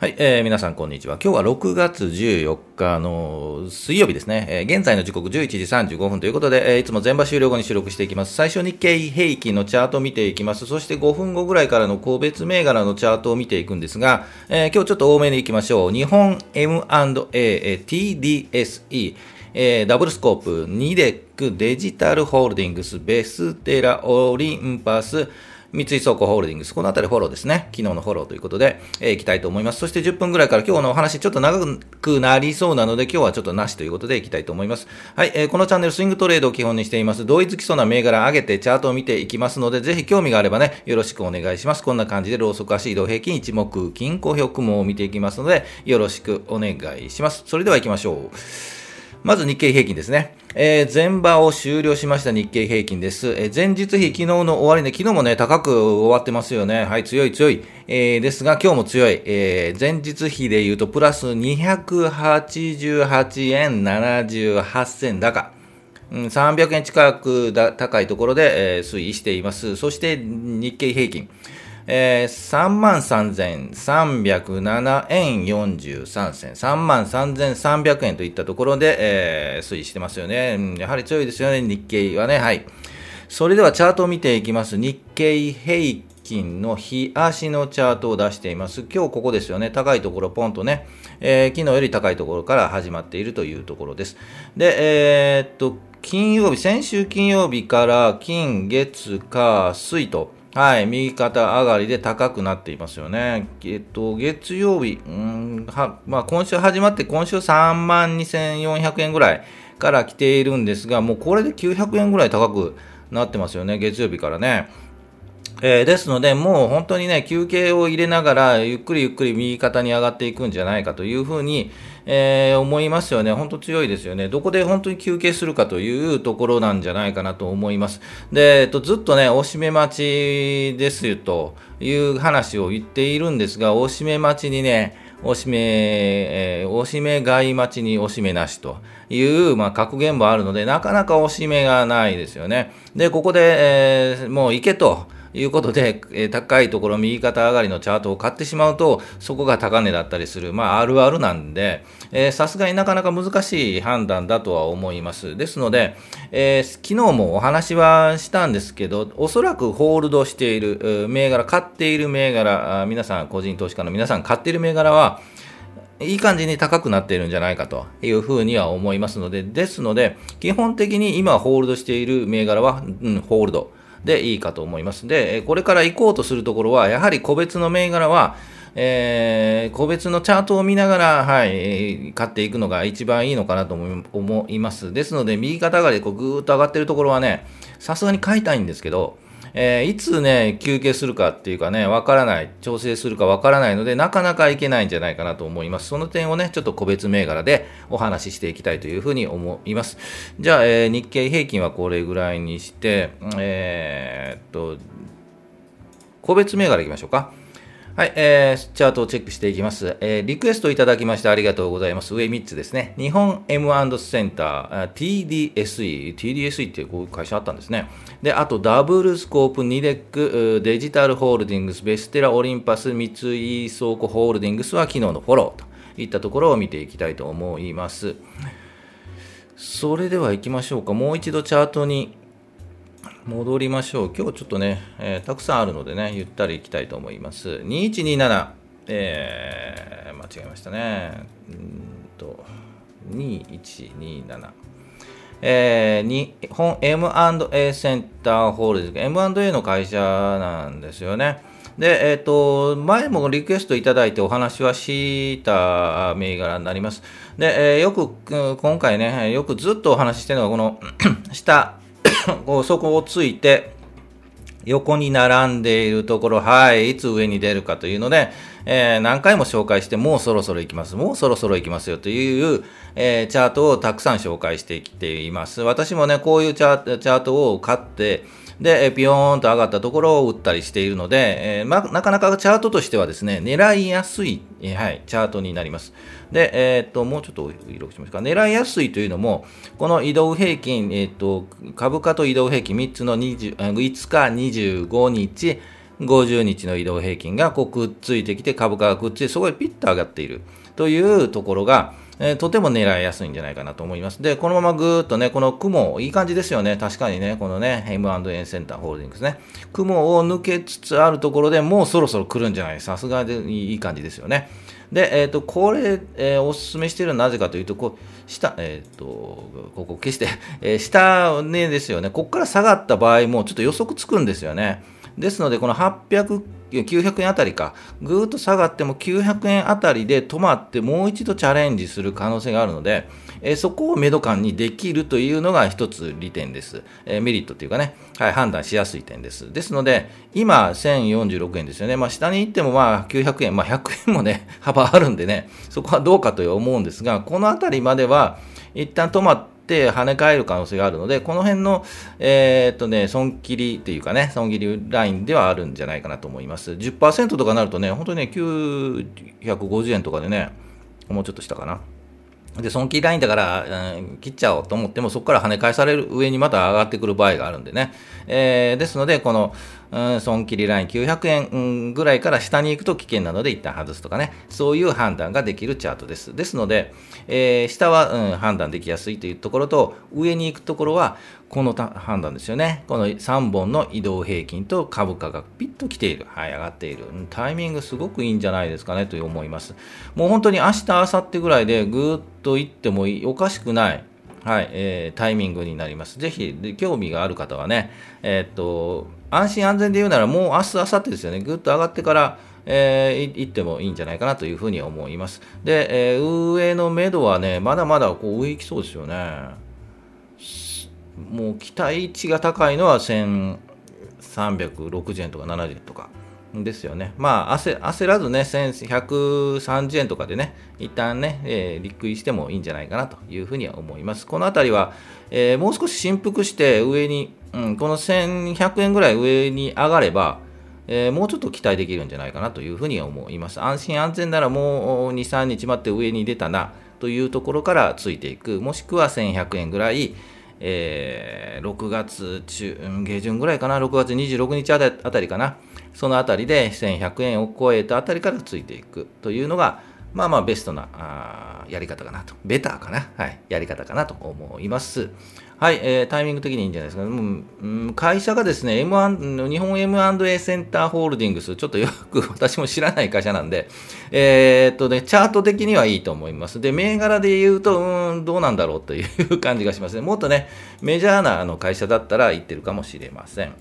はい、えー、皆さんこんにちは。今日は6月14日の水曜日ですね。えー、現在の時刻11時35分ということで、えー、いつも前場終了後に収録していきます。最初に日経平均のチャートを見ていきます。そして5分後ぐらいからの個別銘柄のチャートを見ていくんですが、えー、今日ちょっと多めに行きましょう。日本 M&A、TDSE、えー、ダブルスコープ、ニデック、デジタルホールディングス、ベステラ、オリンパス、三井倉庫ホールディングス、このあたりフォローですね。昨日のフォローということで、えー、いきたいと思います。そして10分ぐらいから今日のお話ちょっと長くなりそうなので、今日はちょっとなしということでいきたいと思います。はい、えー、このチャンネルスイングトレードを基本にしています。同一基礎な銘柄上げてチャートを見ていきますので、ぜひ興味があればね、よろしくお願いします。こんな感じでローソク足移動平均一目金公表雲を見ていきますので、よろしくお願いします。それでは行きましょう。まず日経平均ですね。えー、前場を終了しました日経平均です。えー、前日比、昨日の終値、昨日もね、高く終わってますよね。はい、強い強い。えー、ですが、今日も強い。えー、前日比で言うと、プラス288円78銭高。うん、300円近く高いところで、え、推移しています。そして日経平均。えー、33,307円43銭、33,300円といったところで、えー、推移してますよね。うんやはり強いですよね、日経はね。はい。それではチャートを見ていきます。日経平均の日足のチャートを出しています。今日ここですよね。高いところポンとね、えー、昨日より高いところから始まっているというところです。で、えー、っと、金曜日、先週金曜日から金、月、火、水と、はい、右肩上がりで高くなっていますよね。えっと、月曜日、うんはまあ、今週始まって、今週3万2400円ぐらいから来ているんですが、もうこれで900円ぐらい高くなってますよね、月曜日からね。えー、ですので、もう本当にね、休憩を入れながら、ゆっくりゆっくり右肩に上がっていくんじゃないかというふうに、えー、思いますよね。本当強いですよね。どこで本当に休憩するかというところなんじゃないかなと思います。で、えっと、ずっとね、おしめ待ちですよという話を言っているんですが、おしめ待ちにね、おしめ、えー、おしめ買い待ちにおしめなしという、まあ、格言もあるので、なかなかおしめがないですよね。で、ここで、えー、もう行けと。いうことで、えー、高いところ、右肩上がりのチャートを買ってしまうと、そこが高値だったりする、まあ、あるあるなんで、さすがになかなか難しい判断だとは思います。ですので、えー、昨日もお話はしたんですけど、おそらくホールドしている銘柄、買っている銘柄、皆さん、個人投資家の皆さん、買っている銘柄は、いい感じに高くなっているんじゃないかというふうには思いますので、ですので、基本的に今ホールドしている銘柄は、うん、ホールド。でいいかと思います。で、これから行こうとするところは、やはり個別の銘柄は、えー、個別のチャートを見ながら、はい、買っていくのが一番いいのかなと思います。ですので、右肩上がりでこうぐーっと上がってるところはね、さすがに買いたいんですけど、えー、いつね、休憩するかっていうかね、わからない、調整するかわからないので、なかなかいけないんじゃないかなと思います。その点をね、ちょっと個別銘柄でお話ししていきたいというふうに思います。じゃあ、えー、日経平均はこれぐらいにして、えー、っと、個別銘柄いきましょうか。はい、えー、チャートをチェックしていきます。えー、リクエストいただきましてありがとうございます。上3つですね。日本 M&A センター、TDSE、TDSE ってこういう会社あったんですね。で、あとダブルスコープ、ニデック、デジタルホールディングス、ベステラ、オリンパス、三井倉庫ホールディングスは昨日のフォローといったところを見ていきたいと思います。それでは行きましょうか。もう一度チャートに戻りましょう。今日ちょっとね、えー、たくさんあるのでね、ゆったりいきたいと思います。2127、えー、間違えましたね。うんと、2127。えー、日本 M&A センターホールディング M&A の会社なんですよね。で、えっ、ー、と、前もリクエストいただいてお話はした銘柄になります。で、えー、よく、今回ね、よくずっとお話ししてるのは、この 下、そこをついて、横に並んでいるところ、はい、いつ上に出るかというので、えー、何回も紹介して、もうそろそろ行きます、もうそろそろ行きますよという、えー、チャートをたくさん紹介してきています。私もね、こういうチャートを買って、で、ピヨーンと上がったところを打ったりしているので、えー、まなかなかチャートとしてはですね、狙いやすい、え、はい、チャートになります。で、えー、っと、もうちょっと色しますか。狙いやすいというのも、この移動平均、えー、っと、株価と移動平均3つの20 5日、25日、50日の移動平均がこうくっついてきて、株価がくっついて、そこでピッと上がっているというところが、えー、とても狙いやすいんじゃないかなと思います。で、このままぐーっとね、この雲、いい感じですよね。確かにね、このね、M&N センターホールディングスね。雲を抜けつつあるところでもうそろそろ来るんじゃないさすがでいい感じですよね。で、えっ、ー、と、これ、えー、おすすめしているのはなぜかというと、こう、下、えっ、ー、と、ここ消して、え、下ねですよね。ここから下がった場合もちょっと予測つくんですよね。ですので、この800、900円あたりか、ぐーっと下がっても900円あたりで止まってもう一度チャレンジする可能性があるので、えー、そこをメド感にできるというのが一つ利点です。えー、メリットというかね、はい、判断しやすい点です。ですので、今1046円ですよね。まあ下に行ってもまあ900円、まあ100円もね、幅あるんでね、そこはどうかと思うんですが、このあたりまでは一旦止まって、って跳ね返る可能性があるので、この辺の、えー、っとね、損切りっていうかね、損切りラインではあるんじゃないかなと思います。10%とかなるとね、本当にね、950円とかでね、もうちょっとしたかな。で、損切りラインだから、うん、切っちゃおうと思っても、そこから跳ね返される上にまた上がってくる場合があるんでね。えー、ですので、この、損切りライン900円ぐらいから下に行くと危険なので一旦外すとかね、そういう判断ができるチャートです。ですので、えー、下は、うん、判断できやすいというところと、上に行くところは、この判断ですよね。この3本の移動平均と株価がピッと来ている。はい、上がっている。タイミングすごくいいんじゃないですかねと思います。もう本当に明日、明後日ぐらいでぐーっと行ってもおかしくない。はい、えー、タイミングになります。ぜひ、興味がある方はね、えー、っと、安心安全で言うならもう明日、明後日ですよね。ぐっと上がってから、えー、行ってもいいんじゃないかなというふうに思います。で、えー、上のめどはね、まだまだこう上行きそうですよね。もう期待値が高いのは1360円とか70円とか。ですよね。まあ焦、らずね、1130円とかでね、一旦ね、えー、立食いしてもいいんじゃないかなというふうには思います。このあたりは、えー、もう少し振幅して上に、うん、この1100円ぐらい上に上がれば、えー、もうちょっと期待できるんじゃないかなというふうに思います。安心安全ならもう2、3日待って上に出たなというところからついていく、もしくは1100円ぐらい、えー、6月中、下旬ぐらいかな、6月26日あたりかな、そのあたりで1100円を超えたあたりからついていくというのが、まあまあベストなあやり方かなと、ベターかな、はい、やり方かなと思います。はい、えー、タイミング的にいいんじゃないですか、うん、会社がですね、M1、日本 M&A センターホールディングス、ちょっとよく 私も知らない会社なんで、えー、っとね、チャート的にはいいと思います。で、銘柄で言うと、うん、どうなんだろうという感じがしますね。もっとね、メジャーなあの会社だったら言ってるかもしれません。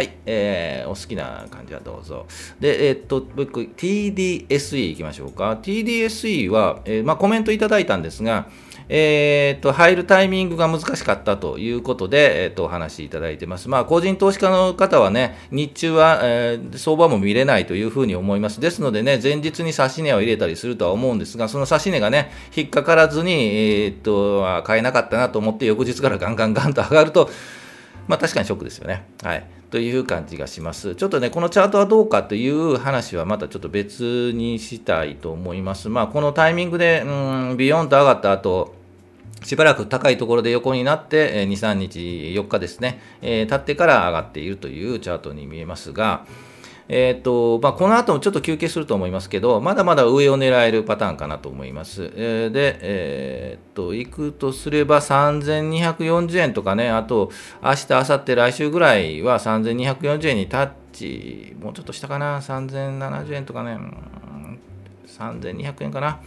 はい、えー、お好きな感じはどうぞ。で、えー、っと、僕、TDSE いきましょうか。TDSE は、えー、まあ、コメントいただいたんですが、えー、と、入るタイミングが難しかったということで、えー、と、お話しいただいてます。まあ、個人投資家の方はね、日中は、えー、相場も見れないというふうに思います。ですのでね、前日に指し値を入れたりするとは思うんですが、その指し値がね、引っかからずに、えー、と、買えなかったなと思って、翌日からガンガンガンと上がると、まあ、確かにショックですよね。はい。という感じがします。ちょっとね、このチャートはどうかという話はまたちょっと別にしたいと思います。まあ、このタイミングで、うん、ビヨンと上がった後、しばらく高いところで横になって、2、3日、4日ですね、えー、経ってから上がっているというチャートに見えますが、えーとまあ、この後もちょっと休憩すると思いますけど、まだまだ上を狙えるパターンかなと思います。えー、で、えー、と、いくとすれば3240円とかね、あと、明日、明後日、来週ぐらいは3240円にタッチ、もうちょっと下かな、3070円とかね、3200円かな。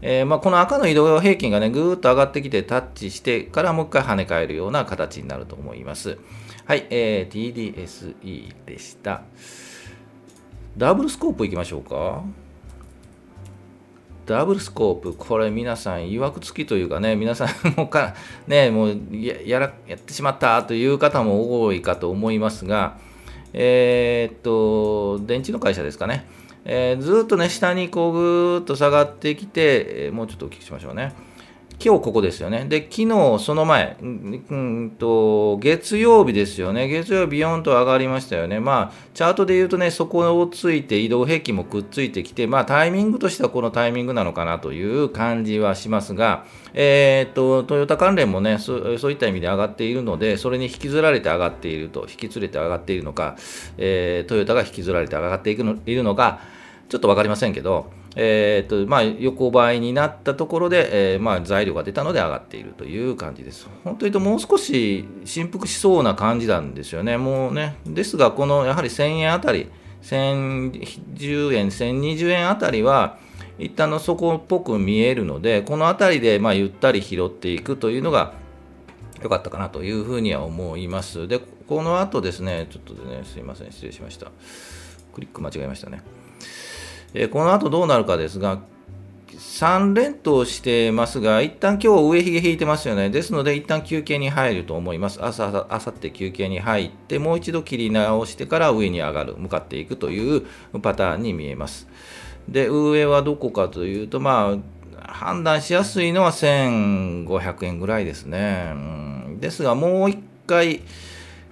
えー、まあ、この赤の移動平均がね、ぐーっと上がってきてタッチしてからもう一回跳ね返るような形になると思います。はい、えー、TDSE でした。ダブルスコープいきましょうか。ダブルスコープ、これ皆さん、曰くつきというかね、皆さんもか、ね、もうやらやってしまったという方も多いかと思いますが、えー、っと、電池の会社ですかね。えー、ずっとね、下にこうぐーっと下がってきて、え、もうちょっとお聞きしましょうね。今日ここですよね。で、昨日その前、うんと、月曜日ですよね。月曜日ビヨンと上がりましたよね。まあ、チャートで言うとね、そこをついて移動平均もくっついてきて、まあ、タイミングとしてはこのタイミングなのかなという感じはしますが、えー、っと、トヨタ関連もねそ、そういった意味で上がっているので、それに引きずられて上がっていると、引き連れて上がっているのか、えー、トヨタが引きずられて上がっていくのいるのか、ちょっと分かりませんけど、えーとまあ、横ばいになったところで、えー、まあ、材料が出たので上がっているという感じです。本当にともう少し振幅しそうな感じなんですよね。もうねですが、このやはり1000円あたり、1010円、1020円あたりは、一旦の底っぽく見えるので、このあたりでまあゆったり拾っていくというのが良かったかなというふうには思います。で、この後ですね、ちょっとね、すいません、失礼しました。クリック間違えましたね。え、この後どうなるかですが、3連投してますが、一旦今日上髭引いてますよね。ですので、一旦休憩に入ると思います。朝、あさって休憩に入って、もう一度切り直してから上に上がる、向かっていくというパターンに見えます。で、上はどこかというと、まあ、判断しやすいのは1500円ぐらいですね。うん、ですが、もう一回、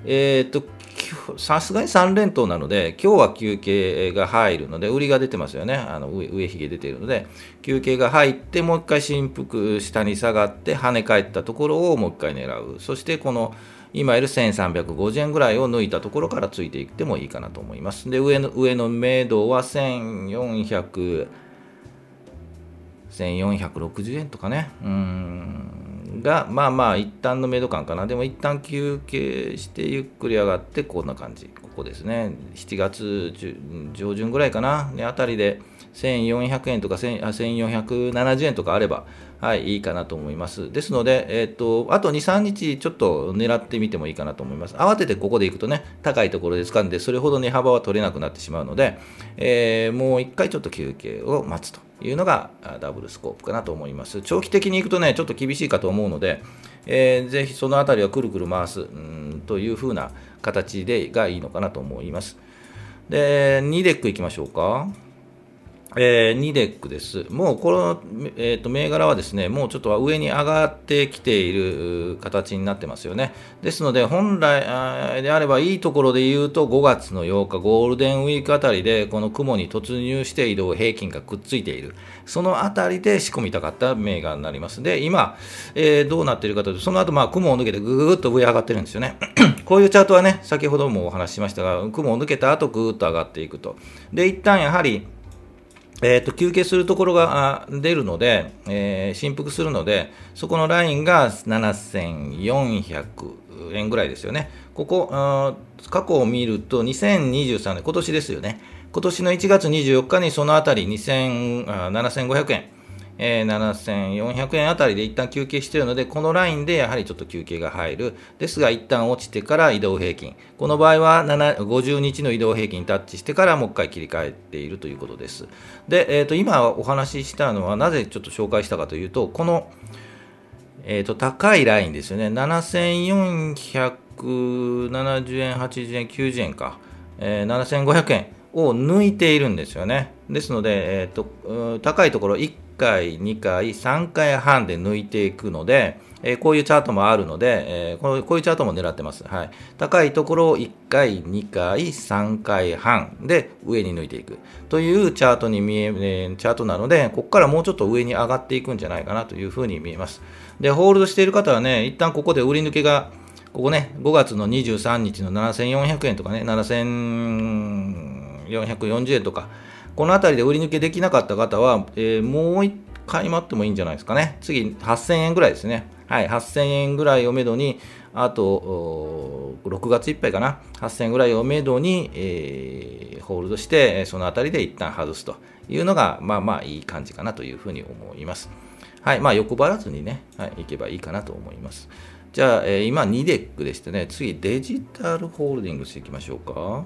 えっ、と、さすがに3連投なので、今日は休憩が入るので、売りが出てますよね、あの上上髭出ているので、休憩が入って、もう一回振幅下に下がって、跳ね返ったところをもう一回狙う、そしてこの今いる1350円ぐらいを抜いたところからついていってもいいかなと思います。で、上の上の明度は1400 1460円とかね。うんが、まあまあ、一旦のメイド感かな。でも、一旦休憩して、ゆっくり上がって、こんな感じ。ここですね。7月上旬ぐらいかな。あたりで、1400円とか1470円とかあれば、はい、いいかなと思います。ですので、えっ、ー、と、あと2、3日ちょっと狙ってみてもいいかなと思います。慌ててここで行くとね、高いところで掴んで、それほど値幅は取れなくなってしまうので、えー、もう1回ちょっと休憩を待つというのがダブルスコープかなと思います。長期的に行くとね、ちょっと厳しいかと思うので、えー、ぜひそのあたりはくるくる回すうんという風な形でがいいのかなと思います。で、ニデックいきましょうか。えー、ニデックです。もうこの、えーと、銘柄はですね、もうちょっと上に上がってきている形になってますよね。ですので、本来であればいいところで言うと、5月の8日、ゴールデンウィークあたりで、この雲に突入して移動平均がくっついている。そのあたりで仕込みたかった銘柄になります。で、今、えー、どうなっているかというと、その後、まあ、雲を抜けてぐぐっと上上がってるんですよね。こういうチャートはね、先ほどもお話ししましたが、雲を抜けた後、ぐーっと上がっていくと。で、一旦やはり、えーと、休憩するところが出るので、えー、振幅するので、そこのラインが7400円ぐらいですよね。ここ、過去を見ると、2023年、今年ですよね。今年の1月24日にそのあたり7500円えー、7400円あたりで一旦休憩しているので、このラインでやはりちょっと休憩が入る。ですが、一旦落ちてから移動平均。この場合は50日の移動平均にタッチしてからもう一回切り替えているということです。で、えー、と今お話ししたのはなぜちょっと紹介したかというと、この、えー、と高いラインですよね。7470円、80円、90円か。えー、7500円を抜いているんですよね。ですので、えーと、高いところ1回、2回、3回半で抜いていくので、え、こういうチャートもあるので、え、こうこういうチャートも狙ってます。はい、高いところを1回、2回、3回半で上に抜いていくというチャートに見え、え、チャートなので、ここからもうちょっと上に上がっていくんじゃないかなというふうに見えます。で、ホールドしている方はね、一旦ここで売り抜けが、ここね、5月の23日の7400円とかね、7440円とか、この辺りで売り抜けできなかった方は、えー、もう1回待ってもいいんじゃないですかね。次、8000円ぐらいですね。はい、8000円ぐらいをめどに、あと、6月いっぱいかな、8000円ぐらいをめどに、えー、ホールドして、そのあたりで一旦外すというのが、まあまあいい感じかなというふうに思います。はい、まあ欲張らずにね、はい、いけばいいかなと思います。じゃあ、えー、今ニデックでしてね、次デジタルホールディングスいきましょうか。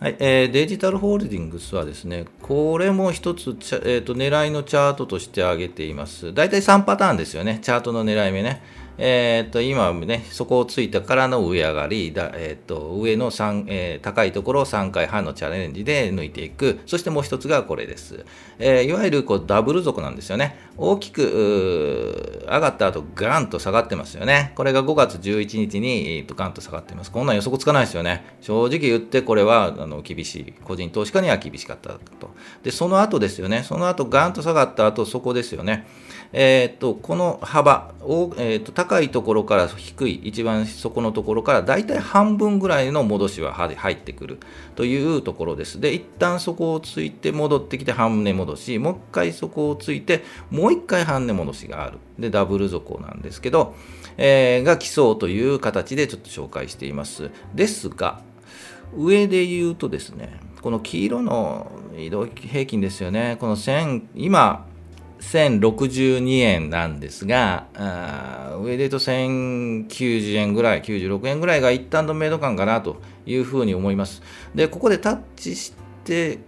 はいえー、デジタルホールディングスはですね、これも一つ、えーと、狙いのチャートとして挙げています。大体3パターンですよね、チャートの狙い目ね。えー、と今ね、そこをついたからの上上がり、だえー、と上の3、えー、高いところを3回半のチャレンジで抜いていく。そしてもう一つがこれです。え、いわゆるこうダブル底なんですよね。大きく上がった後ガンと下がってますよね。これが5月11日に、えー、とガンと下がってます。こんなん予測つかないですよね。正直言ってこれはあの厳しい。個人投資家には厳しかったと。で、その後ですよね。その後ガンと下がった後そこですよね。えーと、この幅を、えーと、高いところから低い、一番底のところからだいたい半分ぐらいの戻しは入ってくるというところです。で、一旦そこをついて戻ってきて半値戻し、もう一回そこをついて、もう一回半値戻しがある。で、ダブル底なんですけど、えー、が基礎という形でちょっと紹介しています。ですが、上で言うとですね、この黄色の移動平均ですよね、この線、今、1062円なんですが、あ上で言うと1090円ぐらい、96円ぐらいが一旦のメイド感かなというふうに思います。で、ここでタッチして、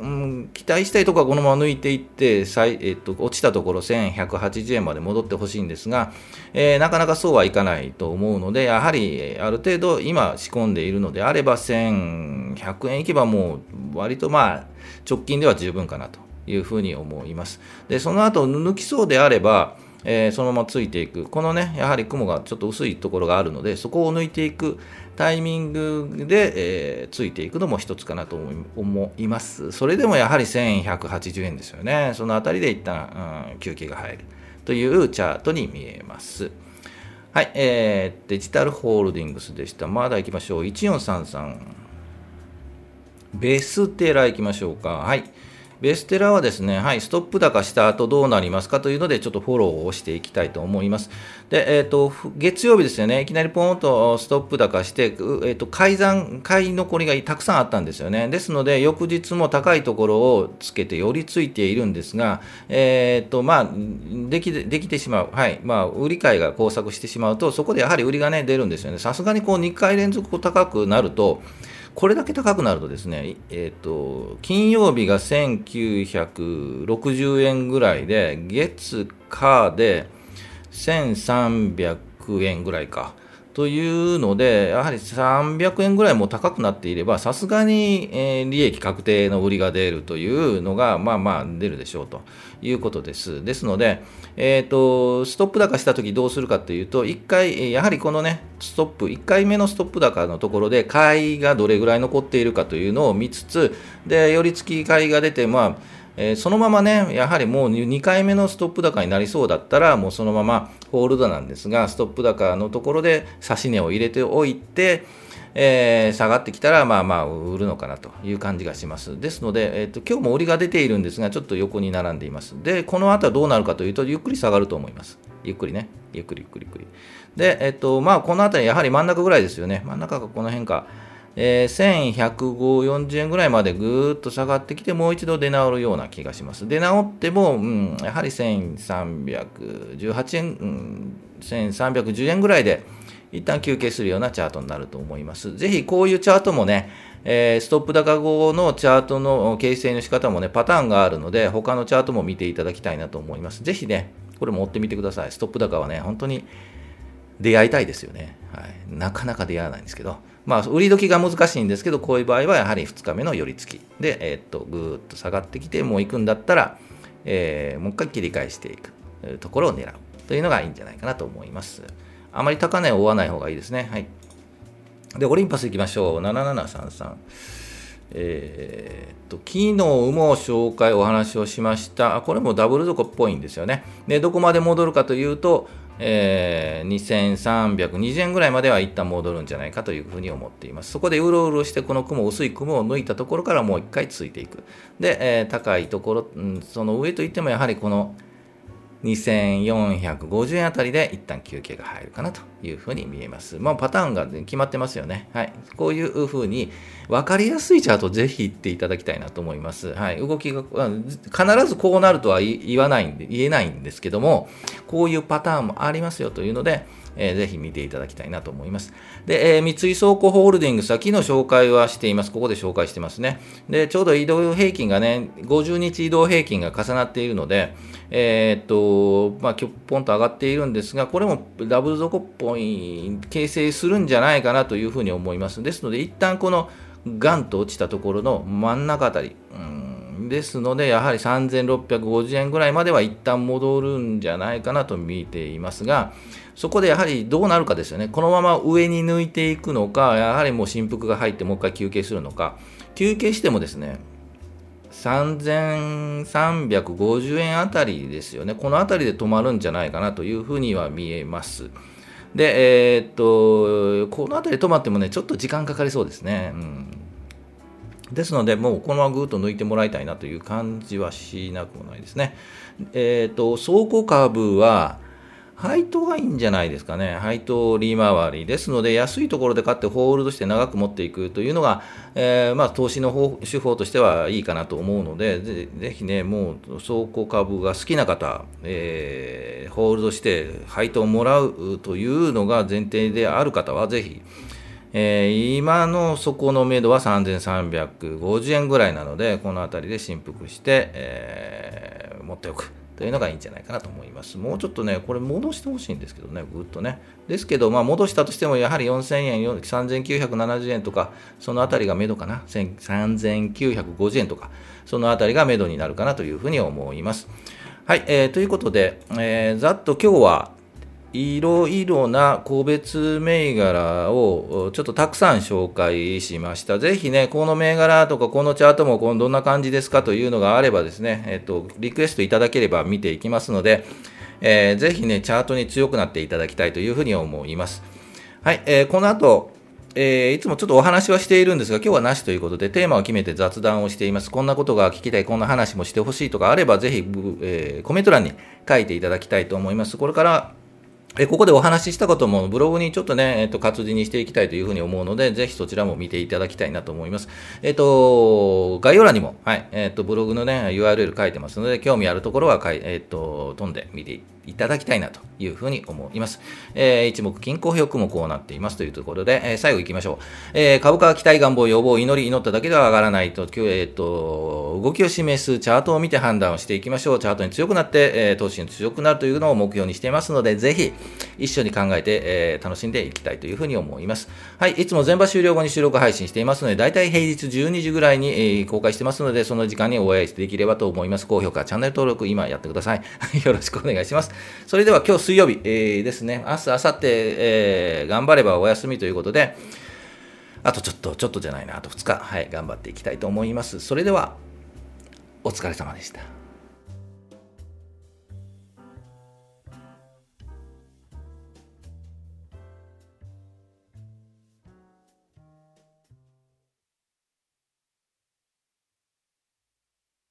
うん、期待したいところはこのまま抜いていって、えっと、落ちたところ1180円まで戻ってほしいんですが、えー、なかなかそうはいかないと思うので、やはりある程度今仕込んでいるのであれば、1100円いけばもう割とまあ直近では十分かなと。いうふうに思います。で、その後抜きそうであれば、えー、そのままついていく、このね、やはり雲がちょっと薄いところがあるので、そこを抜いていくタイミングで、えー、ついていくのも一つかなと思います。それでもやはり1180円ですよね。そのあたりで一旦、うん、休憩が入るというチャートに見えます。はい、えー、デジタルホールディングスでした。まだ行きましょう。1433。ベステラ行きましょうか。はい。ベステラはですね、はい、ストップ高した後どうなりますかというので、ちょっとフォローをしていきたいと思います。で、えっ、ー、と、月曜日ですよね、いきなりポーンとストップ高して、えっ、ー、と、改ざん、買い残りがたくさんあったんですよね。ですので、翌日も高いところをつけて寄りついているんですが、えっ、ー、と、まあ、でき、できてしまう。はい。まあ、売り買いが交錯してしまうと、そこでやはり売りがね、出るんですよね。さすがにこう、2回連続高くなると、これだけ高くなるとですね、えーと、金曜日が1960円ぐらいで、月、火で1300円ぐらいか。というので、やはり300円ぐらいも高くなっていれば、さすがに、え、利益確定の売りが出るというのが、まあまあ出るでしょうということです。ですので、えーと、ストップ高したときどうするかというと、1回、やはりこのね、ストップ、1回目のストップ高のところで、買いがどれぐらい残っているかというのを見つつ、で、寄り付き買いが出て、まあ、えー、そのままね、やはりもう2回目のストップ高になりそうだったら、もうそのままホールドなんですが、ストップ高のところで指し値を入れておいて、えー、下がってきたら、まあまあ、売るのかなという感じがします。ですので、えーと、今日も売りが出ているんですが、ちょっと横に並んでいます。で、この後はどうなるかというと、ゆっくり下がると思います。ゆっくりね。ゆっくりゆっくりゆっくり。で、えっ、ー、と、まあ、この辺り、やはり真ん中ぐらいですよね。真ん中がこの辺か。えー、1140円ぐらいまでぐーっと下がってきて、もう一度出直るような気がします。出直っても、うん、やはり1318円、うん、1310円ぐらいで、一旦休憩するようなチャートになると思います。ぜひこういうチャートもね、えー、ストップ高後のチャートの形成の仕方もね、パターンがあるので、他のチャートも見ていただきたいなと思います。ぜひね、これも追ってみてください。ストップ高はね、本当に出会いたいですよね。はい、なかなか出会わないんですけど。まあ、売り時が難しいんですけど、こういう場合はやはり2日目の寄り付きで、えー、っと、ぐーっと下がってきて、もう行くんだったら、えー、もう一回切り返していくところを狙うというのがいいんじゃないかなと思います。あまり高値を追わない方がいいですね。はい。で、オリンパス行きましょう。7733。えー、っと、昨日も紹介、お話をしました。これもダブル底っぽいんですよね。で、どこまで戻るかというと、えー、2320円ぐらいまでは一旦戻るんじゃないかというふうに思っています。そこでうろうろしてこの雲、薄い雲を抜いたところからもう一回ついていく。で、えー、高いところ、うん、その上といってもやはりこの2450円あたりで一旦休憩が入るかなというふうに見えます。まあ、パターンが決まってますよね。はい。こういうふうに分かりやすいチャートをぜひ言っていただきたいなと思います。はい。動きが、必ずこうなるとは言わないんで、言えないんですけども、こういうパターンもありますよというので、えー、ぜひ見ていただきたいなと思います。で、えー、三井倉庫ホールディングス、昨日紹介はしています。ここで紹介してますね。で、ちょうど移動平均がね、50日移動平均が重なっているので、えー、っと、まあ、きょぽんと上がっているんですが、これもダブル底っぽい形成するんじゃないかなというふうに思います。ですので、一旦このガンと落ちたところの真ん中あたり、ですので、やはり3650円ぐらいまでは一旦戻るんじゃないかなと見ていますが、そこでやはりどうなるかですよね。このまま上に抜いていくのか、やはりもう振幅が入ってもう一回休憩するのか、休憩してもですね、3350円あたりですよね。このあたりで止まるんじゃないかなというふうには見えます。で、えー、っと、この辺り止まってもね、ちょっと時間かかりそうですね。うん、ですので、もうこのままぐっと抜いてもらいたいなという感じはしなくもないですね。えー、っと、倉庫株は、配当がいいんじゃないですかね。配当利回りですので、安いところで買ってホールドして長く持っていくというのが、えー、まあ、投資の方手法としてはいいかなと思うので、ぜぜひね、もう倉庫株が好きな方、えー、ホールドして配当をもらうというのが前提である方は、ぜひ、えー、今の底の目処は3350円ぐらいなので、この辺りで振幅して、え、持っておく。というのがいいんじゃないかなと思います。もうちょっとね、これ戻してほしいんですけどね、ぐっとね。ですけど、まあ、戻したとしても、やはり4000円、3970円とか、そのあたりがめどかな、3950円とか、そのあたりがめどになるかなというふうに思います。はい、えー、ということで、えー、ざっと今日はいろいろな個別銘柄をちょっとたくさん紹介しました。ぜひね、この銘柄とかこのチャートもこのどんな感じですかというのがあればですね、えっと、リクエストいただければ見ていきますので、えー、ぜひね、チャートに強くなっていただきたいというふうに思います。はい、えー、この後、えー、いつもちょっとお話はしているんですが、今日はなしということで、テーマを決めて雑談をしています。こんなことが聞きたい、こんな話もしてほしいとかあれば、ぜひ、えー、コメント欄に書いていただきたいと思います。これからえここでお話ししたこともブログにちょっとね、えっと、活字にしていきたいというふうに思うので、ぜひそちらも見ていただきたいなと思います。えっと、概要欄にも、はい、えっと、ブログのね、URL 書いてますので、興味あるところは、えっと、飛んで見ていいただきたいなというふうに思います。えー、一目均衡表もこうなっていますというところで、えー、最後行きましょう。えー、株価は期待願望要望祈り祈っただけでは上がらないと、今日、えっと、動きを示すチャートを見て判断をしていきましょう。チャートに強くなって、えー、投資に強くなるというのを目標にしていますので、ぜひ一緒に考えて、えー、楽しんでいきたいというふうに思います。はい、いつも全場終了後に収録配信していますので、大体平日12時ぐらいに、えー、公開してますので、その時間にお会いできればと思います。高評価、チャンネル登録、今やってください。よろしくお願いします。それでは今日水曜日、えー、ですね、明日、明後日、えー、頑張ればお休みということで、あとちょっと、ちょっとじゃないな、あと2日、はい、頑張っていきたいと思います。それでは、お疲れ様でした。